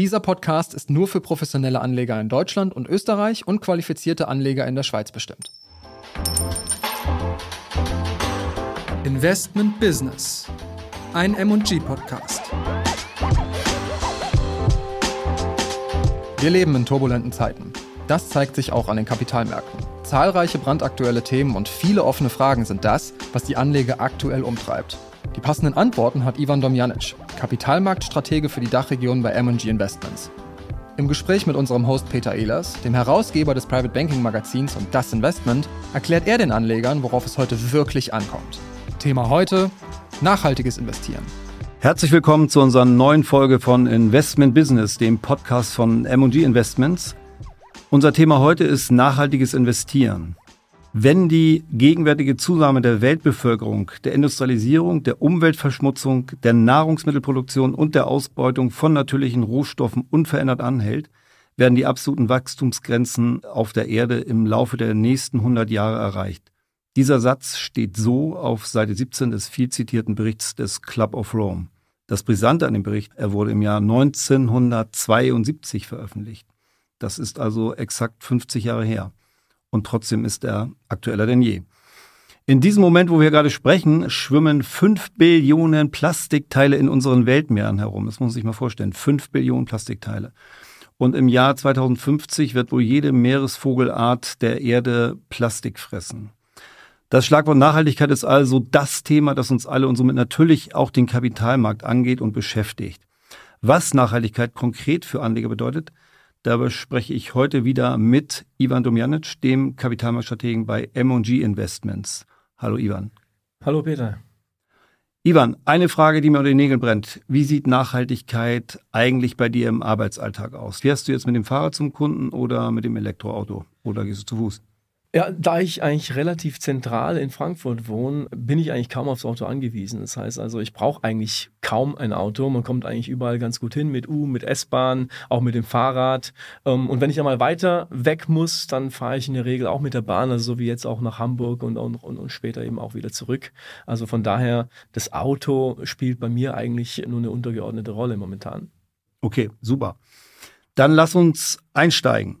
Dieser Podcast ist nur für professionelle Anleger in Deutschland und Österreich und qualifizierte Anleger in der Schweiz bestimmt. Investment Business. Ein MG Podcast. Wir leben in turbulenten Zeiten. Das zeigt sich auch an den Kapitalmärkten. Zahlreiche brandaktuelle Themen und viele offene Fragen sind das, was die Anleger aktuell umtreibt. Die passenden Antworten hat Ivan Domjanic, Kapitalmarktstratege für die Dachregion bei M&G Investments. Im Gespräch mit unserem Host Peter Ehlers, dem Herausgeber des Private Banking Magazins und Das Investment, erklärt er den Anlegern, worauf es heute wirklich ankommt. Thema heute: nachhaltiges Investieren. Herzlich willkommen zu unserer neuen Folge von Investment Business, dem Podcast von M&G Investments. Unser Thema heute ist nachhaltiges Investieren. Wenn die gegenwärtige Zunahme der Weltbevölkerung, der Industrialisierung, der Umweltverschmutzung, der Nahrungsmittelproduktion und der Ausbeutung von natürlichen Rohstoffen unverändert anhält, werden die absoluten Wachstumsgrenzen auf der Erde im Laufe der nächsten 100 Jahre erreicht. Dieser Satz steht so auf Seite 17 des viel zitierten Berichts des Club of Rome. Das Brisante an dem Bericht, er wurde im Jahr 1972 veröffentlicht. Das ist also exakt 50 Jahre her und trotzdem ist er aktueller denn je. In diesem Moment, wo wir gerade sprechen, schwimmen fünf Billionen Plastikteile in unseren Weltmeeren herum. Das muss man sich mal vorstellen. Fünf Billionen Plastikteile. Und im Jahr 2050 wird wohl jede Meeresvogelart der Erde Plastik fressen. Das Schlagwort Nachhaltigkeit ist also das Thema, das uns alle und somit natürlich auch den Kapitalmarkt angeht und beschäftigt. Was Nachhaltigkeit konkret für Anleger bedeutet, Dabei spreche ich heute wieder mit Ivan Domjanic, dem Kapitalmarktstrategen bei M&G Investments. Hallo Ivan. Hallo Peter. Ivan, eine Frage, die mir unter den Nägeln brennt. Wie sieht Nachhaltigkeit eigentlich bei dir im Arbeitsalltag aus? Fährst du jetzt mit dem Fahrrad zum Kunden oder mit dem Elektroauto oder gehst du zu Fuß? Ja, da ich eigentlich relativ zentral in Frankfurt wohne, bin ich eigentlich kaum aufs Auto angewiesen. Das heißt also, ich brauche eigentlich kaum ein Auto. Man kommt eigentlich überall ganz gut hin mit U, mit S-Bahn, auch mit dem Fahrrad. Ähm, und wenn ich einmal weiter weg muss, dann fahre ich in der Regel auch mit der Bahn, also so wie jetzt auch nach Hamburg und, und, und später eben auch wieder zurück. Also von daher, das Auto spielt bei mir eigentlich nur eine untergeordnete Rolle momentan. Okay, super. Dann lass uns einsteigen.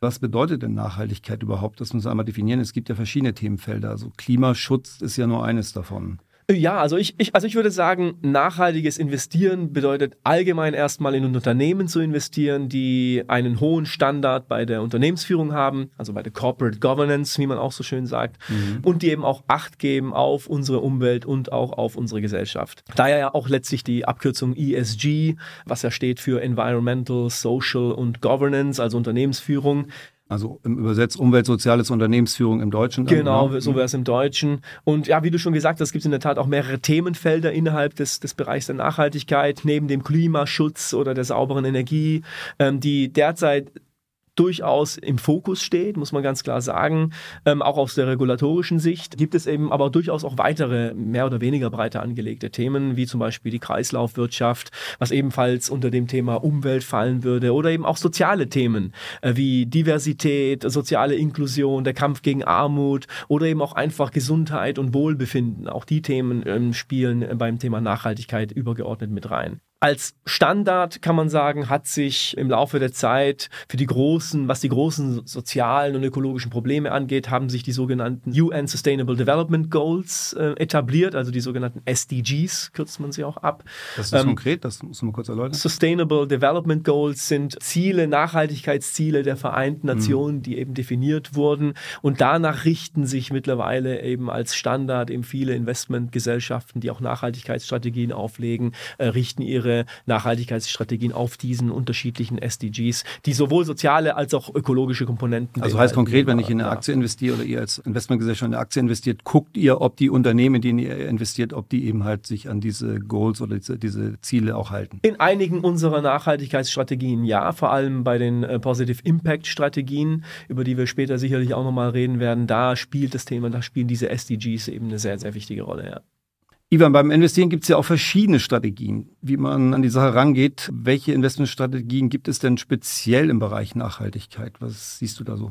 Was bedeutet denn Nachhaltigkeit überhaupt? Das muss man einmal definieren. Es gibt ja verschiedene Themenfelder. Also Klimaschutz ist ja nur eines davon. Ja, also ich, ich, also ich würde sagen, nachhaltiges Investieren bedeutet allgemein erstmal in Unternehmen zu investieren, die einen hohen Standard bei der Unternehmensführung haben, also bei der Corporate Governance, wie man auch so schön sagt, mhm. und die eben auch Acht geben auf unsere Umwelt und auch auf unsere Gesellschaft. Daher ja auch letztlich die Abkürzung ESG, was ja steht für Environmental, Social und Governance, also Unternehmensführung. Also im Übersetz Umwelt, Soziales, Unternehmensführung im Deutschen. Dann, genau, genau, so wäre es im Deutschen. Und ja, wie du schon gesagt hast, gibt es in der Tat auch mehrere Themenfelder innerhalb des, des Bereichs der Nachhaltigkeit, neben dem Klimaschutz oder der sauberen Energie, ähm, die derzeit durchaus im Fokus steht, muss man ganz klar sagen. Ähm, auch aus der regulatorischen Sicht gibt es eben aber durchaus auch weitere, mehr oder weniger breiter angelegte Themen, wie zum Beispiel die Kreislaufwirtschaft, was ebenfalls unter dem Thema Umwelt fallen würde, oder eben auch soziale Themen äh, wie Diversität, soziale Inklusion, der Kampf gegen Armut oder eben auch einfach Gesundheit und Wohlbefinden. Auch die Themen ähm, spielen beim Thema Nachhaltigkeit übergeordnet mit rein. Als Standard kann man sagen, hat sich im Laufe der Zeit für die großen, was die großen sozialen und ökologischen Probleme angeht, haben sich die sogenannten UN Sustainable Development Goals äh, etabliert, also die sogenannten SDGs, kürzt man sie auch ab. Das ist ähm, konkret, das muss man kurz erläutern. Sustainable Development Goals sind Ziele, Nachhaltigkeitsziele der Vereinten mhm. Nationen, mhm. die eben definiert wurden. Und danach richten sich mittlerweile eben als Standard eben viele Investmentgesellschaften, die auch Nachhaltigkeitsstrategien auflegen, äh, richten ihre ihre Nachhaltigkeitsstrategien auf diesen unterschiedlichen SDGs, die sowohl soziale als auch ökologische Komponenten. Also heißt konkret, wenn ich in eine Aktie investiere oder ihr als Investmentgesellschaft in eine Aktie investiert, guckt ihr, ob die Unternehmen, in denen ihr investiert, ob die eben halt sich an diese Goals oder diese, diese Ziele auch halten? In einigen unserer Nachhaltigkeitsstrategien ja, vor allem bei den äh, Positive Impact Strategien, über die wir später sicherlich auch nochmal reden werden, da spielt das Thema, da spielen diese SDGs eben eine sehr, sehr wichtige Rolle, ja. Ivan, beim Investieren gibt es ja auch verschiedene Strategien, wie man an die Sache rangeht. Welche Investmentstrategien gibt es denn speziell im Bereich Nachhaltigkeit? Was siehst du da so?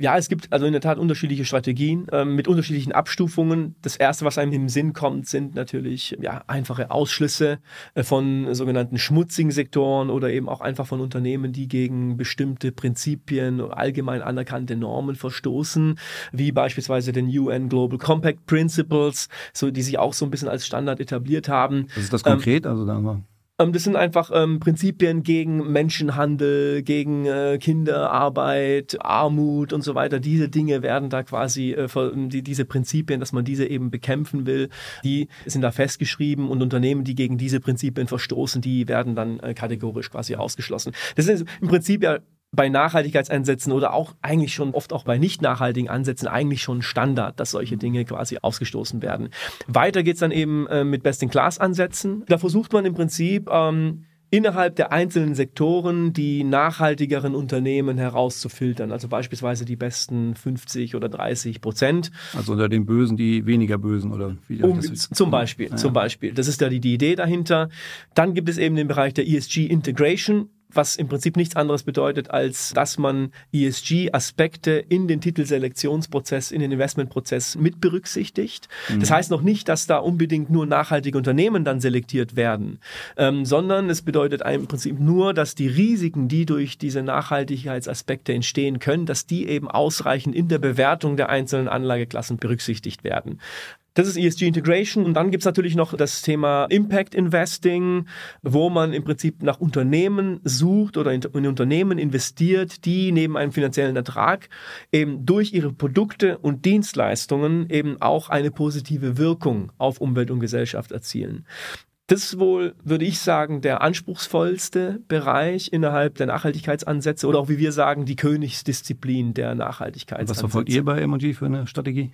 Ja, es gibt also in der Tat unterschiedliche Strategien ähm, mit unterschiedlichen Abstufungen. Das erste, was einem im Sinn kommt, sind natürlich ja, einfache Ausschlüsse äh, von sogenannten schmutzigen Sektoren oder eben auch einfach von Unternehmen, die gegen bestimmte Prinzipien, allgemein anerkannte Normen verstoßen, wie beispielsweise den UN Global Compact Principles, so, die sich auch so ein bisschen als Standard etabliert haben. Was ist das konkret? Ähm, also da das sind einfach ähm, Prinzipien gegen Menschenhandel, gegen äh, Kinderarbeit, Armut und so weiter. Diese Dinge werden da quasi, äh, die, diese Prinzipien, dass man diese eben bekämpfen will, die sind da festgeschrieben und Unternehmen, die gegen diese Prinzipien verstoßen, die werden dann äh, kategorisch quasi ausgeschlossen. Das ist im Prinzip ja bei Nachhaltigkeitsansätzen oder auch eigentlich schon oft auch bei nicht nachhaltigen Ansätzen eigentlich schon Standard, dass solche Dinge quasi ausgestoßen werden. Weiter geht's dann eben äh, mit Best-in-Class-Ansätzen. Da versucht man im Prinzip ähm, innerhalb der einzelnen Sektoren die nachhaltigeren Unternehmen herauszufiltern, also beispielsweise die besten 50 oder 30 Prozent. Also unter den Bösen die weniger Bösen oder wie um, Zum Beispiel, ja. zum Beispiel. Das ist ja die, die Idee dahinter. Dann gibt es eben den Bereich der ESG Integration was im Prinzip nichts anderes bedeutet, als dass man ESG-Aspekte in den Titelselektionsprozess, in den Investmentprozess mit berücksichtigt. Mhm. Das heißt noch nicht, dass da unbedingt nur nachhaltige Unternehmen dann selektiert werden, ähm, sondern es bedeutet im Prinzip nur, dass die Risiken, die durch diese Nachhaltigkeitsaspekte entstehen können, dass die eben ausreichend in der Bewertung der einzelnen Anlageklassen berücksichtigt werden. Das ist ESG Integration. Und dann gibt es natürlich noch das Thema Impact Investing, wo man im Prinzip nach Unternehmen sucht oder in, in Unternehmen investiert, die neben einem finanziellen Ertrag eben durch ihre Produkte und Dienstleistungen eben auch eine positive Wirkung auf Umwelt und Gesellschaft erzielen. Das ist wohl, würde ich sagen, der anspruchsvollste Bereich innerhalb der Nachhaltigkeitsansätze oder auch, wie wir sagen, die Königsdisziplin der Nachhaltigkeitsansätze. Was verfolgt ihr bei M&G für eine Strategie?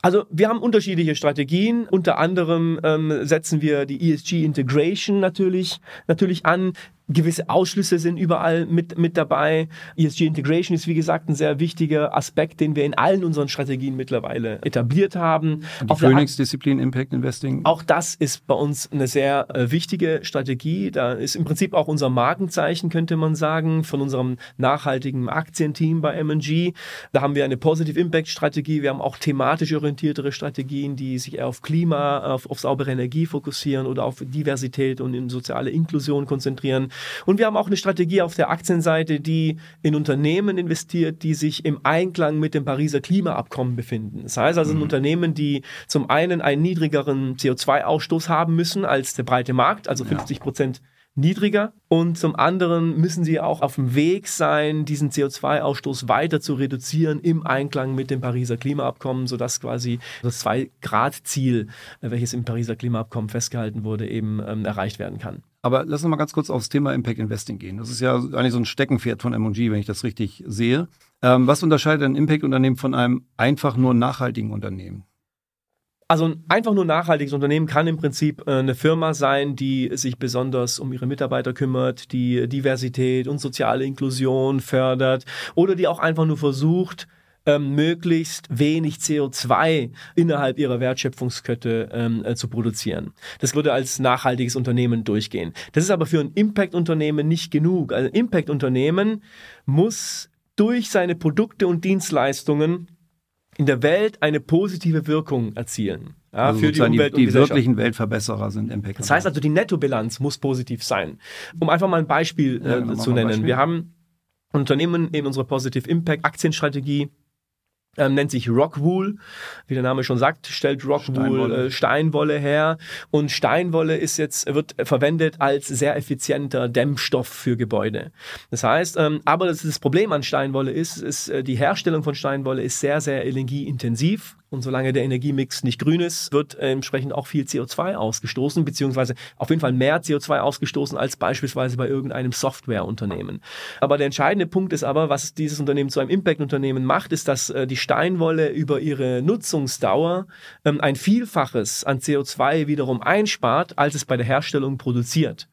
Also wir haben unterschiedliche Strategien. Unter anderem ähm, setzen wir die ESG Integration natürlich, natürlich an gewisse Ausschlüsse sind überall mit, mit dabei. ESG Integration ist, wie gesagt, ein sehr wichtiger Aspekt, den wir in allen unseren Strategien mittlerweile etabliert haben. Die Königsdisziplin Impact Investing? Auch das ist bei uns eine sehr äh, wichtige Strategie. Da ist im Prinzip auch unser Markenzeichen, könnte man sagen, von unserem nachhaltigen Aktienteam bei M&G. Da haben wir eine Positive Impact Strategie. Wir haben auch thematisch orientiertere Strategien, die sich eher auf Klima, auf, auf saubere Energie fokussieren oder auf Diversität und in soziale Inklusion konzentrieren. Und wir haben auch eine Strategie auf der Aktienseite, die in Unternehmen investiert, die sich im Einklang mit dem Pariser Klimaabkommen befinden. Das heißt also mhm. Unternehmen, die zum einen einen niedrigeren CO2-Ausstoß haben müssen als der breite Markt, also 50 Prozent niedriger und zum anderen müssen sie auch auf dem Weg sein, diesen CO2-Ausstoß weiter zu reduzieren im Einklang mit dem Pariser Klimaabkommen, sodass quasi das Zwei-Grad-Ziel, welches im Pariser Klimaabkommen festgehalten wurde, eben ähm, erreicht werden kann. Aber lass uns mal ganz kurz aufs Thema Impact Investing gehen. Das ist ja eigentlich so ein Steckenpferd von M&G, wenn ich das richtig sehe. Ähm, was unterscheidet ein Impact-Unternehmen von einem einfach nur nachhaltigen Unternehmen? Also ein einfach nur nachhaltiges Unternehmen kann im Prinzip äh, eine Firma sein, die sich besonders um ihre Mitarbeiter kümmert, die Diversität und soziale Inklusion fördert oder die auch einfach nur versucht, ähm, möglichst wenig CO2 innerhalb ihrer Wertschöpfungskette ähm, äh, zu produzieren. Das würde als nachhaltiges Unternehmen durchgehen. Das ist aber für ein Impact-Unternehmen nicht genug. Also ein Impact-Unternehmen muss durch seine Produkte und Dienstleistungen in der Welt eine positive Wirkung erzielen. Ja, also für die Umwelt die, die wirklichen Weltverbesserer sind Impact. Das heißt also, die Nettobilanz muss positiv sein. Um einfach mal ein Beispiel äh, ja, zu nennen. Beispiel. Wir haben Unternehmen in unserer Positive Impact Aktienstrategie ähm, nennt sich Rockwool, wie der Name schon sagt, stellt Rockwool Steinwolle. Äh, Steinwolle her und Steinwolle ist jetzt wird verwendet als sehr effizienter Dämmstoff für Gebäude. Das heißt, ähm, aber das, das Problem an Steinwolle ist, ist äh, die Herstellung von Steinwolle ist sehr sehr energieintensiv und solange der Energiemix nicht grün ist, wird äh, entsprechend auch viel CO2 ausgestoßen, beziehungsweise auf jeden Fall mehr CO2 ausgestoßen als beispielsweise bei irgendeinem Softwareunternehmen. Aber der entscheidende Punkt ist aber, was dieses Unternehmen zu einem Impact-Unternehmen macht, ist, dass äh, die Steinwolle über ihre Nutzungsdauer ähm, ein Vielfaches an CO2 wiederum einspart, als es bei der Herstellung produziert.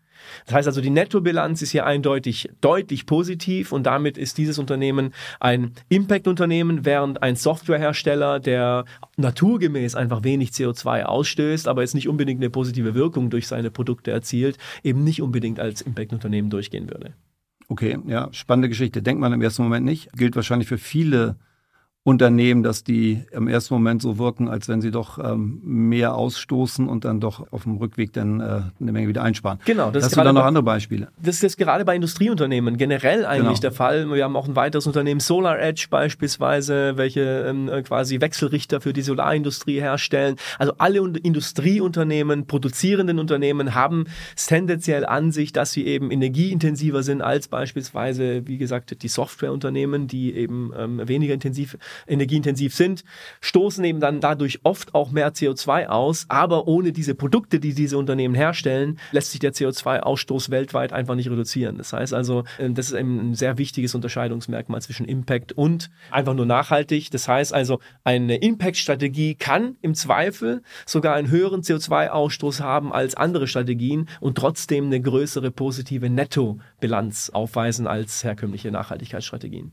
Das heißt also, die Nettobilanz ist hier eindeutig deutlich positiv und damit ist dieses Unternehmen ein Impact-Unternehmen, während ein Softwarehersteller, der naturgemäß einfach wenig CO2 ausstößt, aber jetzt nicht unbedingt eine positive Wirkung durch seine Produkte erzielt, eben nicht unbedingt als Impact-Unternehmen durchgehen würde. Okay, ja, spannende Geschichte. Denkt man im ersten Moment nicht. Gilt wahrscheinlich für viele Unternehmen, dass die im ersten Moment so wirken, als wenn sie doch ähm, mehr ausstoßen und dann doch auf dem Rückweg dann äh, eine Menge wieder einsparen. Genau. Das Hast du da noch andere Beispiele? Das ist jetzt gerade bei Industrieunternehmen generell eigentlich genau. der Fall. Wir haben auch ein weiteres Unternehmen, Solar Edge beispielsweise, welche ähm, äh, quasi Wechselrichter für die Solarindustrie herstellen. Also alle Industrieunternehmen, produzierenden Unternehmen haben es tendenziell an sich, dass sie eben energieintensiver sind als beispielsweise, wie gesagt, die Softwareunternehmen, die eben ähm, weniger intensiv energieintensiv sind, stoßen eben dann dadurch oft auch mehr CO2 aus. Aber ohne diese Produkte, die diese Unternehmen herstellen, lässt sich der CO2-Ausstoß weltweit einfach nicht reduzieren. Das heißt also, ähm, das ist ein sehr wichtiges Unterscheidungsmerkmal zwischen Impact und einfach nur nachhaltig. Das heißt also, eine Impact-Strategie kann im Zweifel sogar einen höheren CO2-Ausstoß haben als andere Strategien und trotzdem eine größere positive Nettobilanz aufweisen als herkömmliche Nachhaltigkeitsstrategien.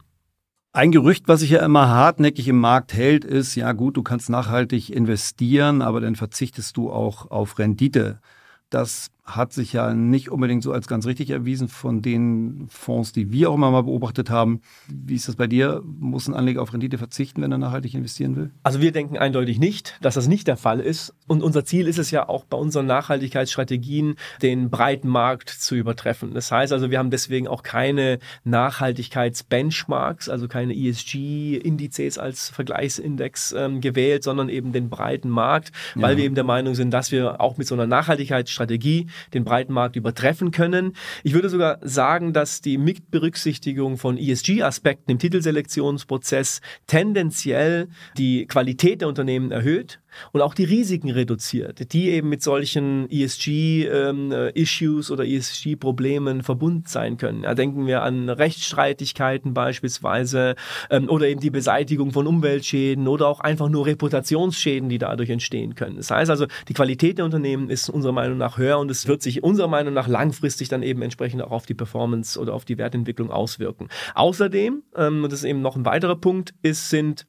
Ein Gerücht, was sich ja immer hartnäckig im Markt hält, ist, ja gut, du kannst nachhaltig investieren, aber dann verzichtest du auch auf Rendite. Das hat sich ja nicht unbedingt so als ganz richtig erwiesen von den Fonds, die wir auch immer mal beobachtet haben. Wie ist das bei dir? Muss ein Anleger auf Rendite verzichten, wenn er nachhaltig investieren will? Also wir denken eindeutig nicht, dass das nicht der Fall ist. Und unser Ziel ist es ja auch bei unseren Nachhaltigkeitsstrategien, den breiten Markt zu übertreffen. Das heißt also, wir haben deswegen auch keine Nachhaltigkeitsbenchmarks, also keine ESG-Indizes als Vergleichsindex ähm, gewählt, sondern eben den breiten Markt, weil ja. wir eben der Meinung sind, dass wir auch mit so einer Nachhaltigkeitsstrategie den breiten Markt übertreffen können. Ich würde sogar sagen, dass die Mitberücksichtigung von ESG-Aspekten im Titelselektionsprozess tendenziell die Qualität der Unternehmen erhöht und auch die Risiken reduziert, die eben mit solchen ESG-Issues ähm, oder ESG-Problemen verbunden sein können. Ja, denken wir an Rechtsstreitigkeiten beispielsweise ähm, oder eben die Beseitigung von Umweltschäden oder auch einfach nur Reputationsschäden, die dadurch entstehen können. Das heißt also, die Qualität der Unternehmen ist unserer Meinung nach höher und es wird sich unserer Meinung nach langfristig dann eben entsprechend auch auf die Performance oder auf die Wertentwicklung auswirken. Außerdem, ähm, und das ist eben noch ein weiterer Punkt, ist, sind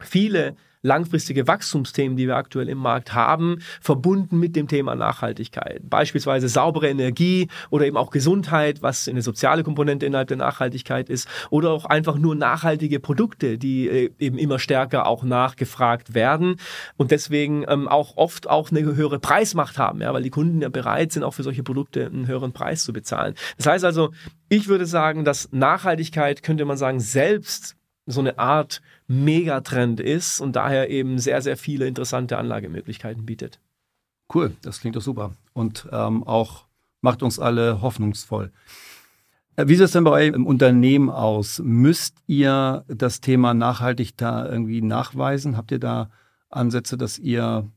viele langfristige Wachstumsthemen, die wir aktuell im Markt haben, verbunden mit dem Thema Nachhaltigkeit. Beispielsweise saubere Energie oder eben auch Gesundheit, was eine soziale Komponente innerhalb der Nachhaltigkeit ist, oder auch einfach nur nachhaltige Produkte, die äh, eben immer stärker auch nachgefragt werden und deswegen ähm, auch oft auch eine höhere Preismacht haben, ja, weil die Kunden ja bereit sind, auch für solche Produkte einen höheren Preis zu bezahlen. Das heißt also, ich würde sagen, dass Nachhaltigkeit, könnte man sagen, selbst so eine Art Megatrend ist und daher eben sehr, sehr viele interessante Anlagemöglichkeiten bietet. Cool, das klingt doch super und ähm, auch macht uns alle hoffnungsvoll. Äh, wie sieht es denn bei euch im Unternehmen aus? Müsst ihr das Thema nachhaltig da irgendwie nachweisen? Habt ihr da Ansätze, dass ihr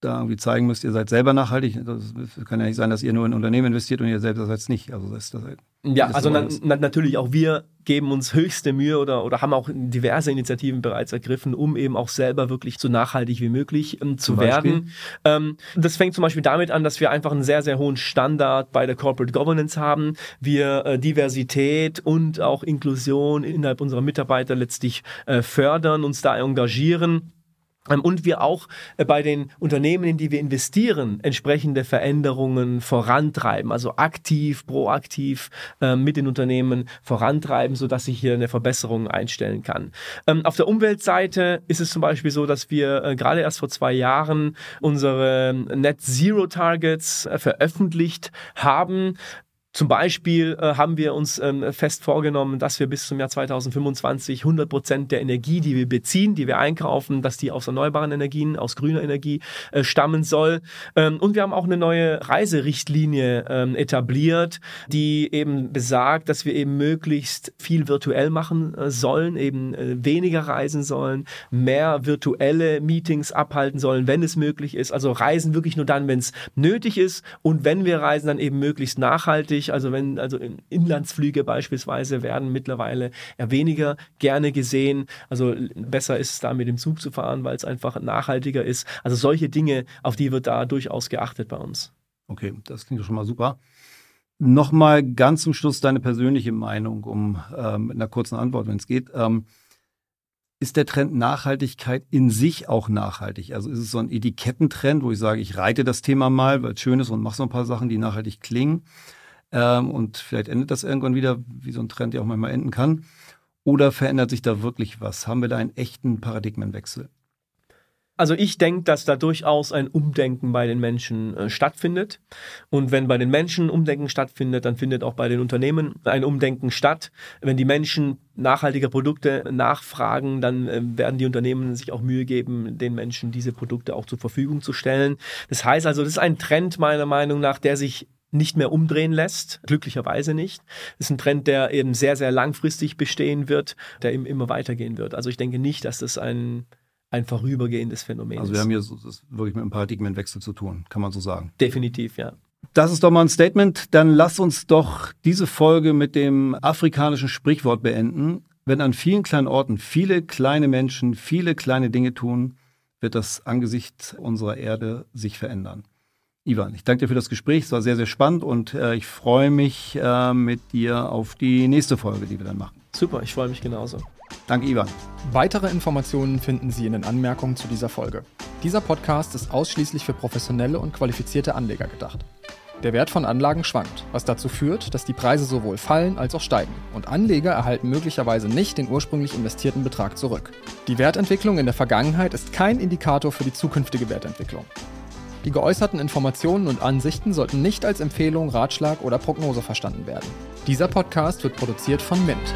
da irgendwie zeigen müsst, ihr seid selber nachhaltig. Das kann ja nicht sein, dass ihr nur in Unternehmen investiert und ihr selbst seid es nicht. Also das, das, ja, also na, na, natürlich auch wir geben uns höchste Mühe oder, oder haben auch diverse Initiativen bereits ergriffen, um eben auch selber wirklich so nachhaltig wie möglich ähm, zu werden. Ähm, das fängt zum Beispiel damit an, dass wir einfach einen sehr, sehr hohen Standard bei der Corporate Governance haben. Wir äh, Diversität und auch Inklusion innerhalb unserer Mitarbeiter letztlich äh, fördern, uns da engagieren. Ähm, und wir auch äh, bei den Unternehmen, in die wir investieren, entsprechende Veränderungen vorantreiben, also aktiv, proaktiv äh, mit den Unternehmen vorantreiben, sodass sich hier eine Verbesserung einstellen kann. Ähm, auf der Umweltseite ist es zum Beispiel so, dass wir äh, gerade erst vor zwei Jahren unsere Net Zero Targets veröffentlicht haben. Zum Beispiel äh, haben wir uns ähm, fest vorgenommen, dass wir bis zum Jahr 2025 100 Prozent der Energie, die wir beziehen, die wir einkaufen, dass die aus erneuerbaren Energien, aus grüner Energie äh, stammen soll. Ähm, und wir haben auch eine neue Reiserichtlinie ähm, etabliert, die eben besagt, dass wir eben möglichst viel virtuell machen äh, sollen, eben äh, weniger reisen sollen, mehr virtuelle Meetings abhalten sollen, wenn es möglich ist. Also reisen wirklich nur dann, wenn es nötig ist und wenn wir reisen, dann eben möglichst nachhaltig wichtig. Also wenn, also Inlandsflüge beispielsweise werden mittlerweile eher weniger gerne gesehen. Also besser ist es da mit dem Zug zu fahren, weil es einfach nachhaltiger ist. Also solche Dinge, auf die wird da durchaus geachtet bei uns. Okay, das klingt doch schon mal super. Nochmal ganz zum Schluss deine persönliche Meinung, um ähm, mit einer kurzen Antwort, wenn es geht. Ähm, ist der Trend Nachhaltigkeit in sich auch nachhaltig? Also ist es so ein Etikettentrend, wo ich sage, ich reite das Thema mal, weil es schön ist und mache so ein paar Sachen, die nachhaltig klingen? Ähm, und vielleicht endet das irgendwann wieder, wie so ein Trend ja auch manchmal enden kann. Oder verändert sich da wirklich was? Haben wir da einen echten Paradigmenwechsel? Also ich denke, dass da durchaus ein Umdenken bei den Menschen äh, stattfindet. Und wenn bei den Menschen Umdenken stattfindet, dann findet auch bei den Unternehmen ein Umdenken statt. Wenn die Menschen nachhaltige Produkte nachfragen, dann äh, werden die Unternehmen sich auch Mühe geben, den Menschen diese Produkte auch zur Verfügung zu stellen. Das heißt also, das ist ein Trend meiner Meinung nach, der sich nicht mehr umdrehen lässt, glücklicherweise nicht. Das ist ein Trend, der eben sehr, sehr langfristig bestehen wird, der eben immer weitergehen wird. Also ich denke nicht, dass das ein ein vorübergehendes Phänomen Also wir haben hier so, wirklich mit einem Paradigmenwechsel zu tun, kann man so sagen. Definitiv, ja. Das ist doch mal ein Statement. Dann lass uns doch diese Folge mit dem afrikanischen Sprichwort beenden. Wenn an vielen kleinen Orten viele kleine Menschen viele kleine Dinge tun, wird das Angesicht unserer Erde sich verändern. Ivan, ich danke dir für das Gespräch. Es war sehr, sehr spannend und äh, ich freue mich äh, mit dir auf die nächste Folge, die wir dann machen. Super, ich freue mich genauso. Danke, Ivan. Weitere Informationen finden Sie in den Anmerkungen zu dieser Folge. Dieser Podcast ist ausschließlich für professionelle und qualifizierte Anleger gedacht. Der Wert von Anlagen schwankt, was dazu führt, dass die Preise sowohl fallen als auch steigen und Anleger erhalten möglicherweise nicht den ursprünglich investierten Betrag zurück. Die Wertentwicklung in der Vergangenheit ist kein Indikator für die zukünftige Wertentwicklung. Die geäußerten Informationen und Ansichten sollten nicht als Empfehlung, Ratschlag oder Prognose verstanden werden. Dieser Podcast wird produziert von Mint.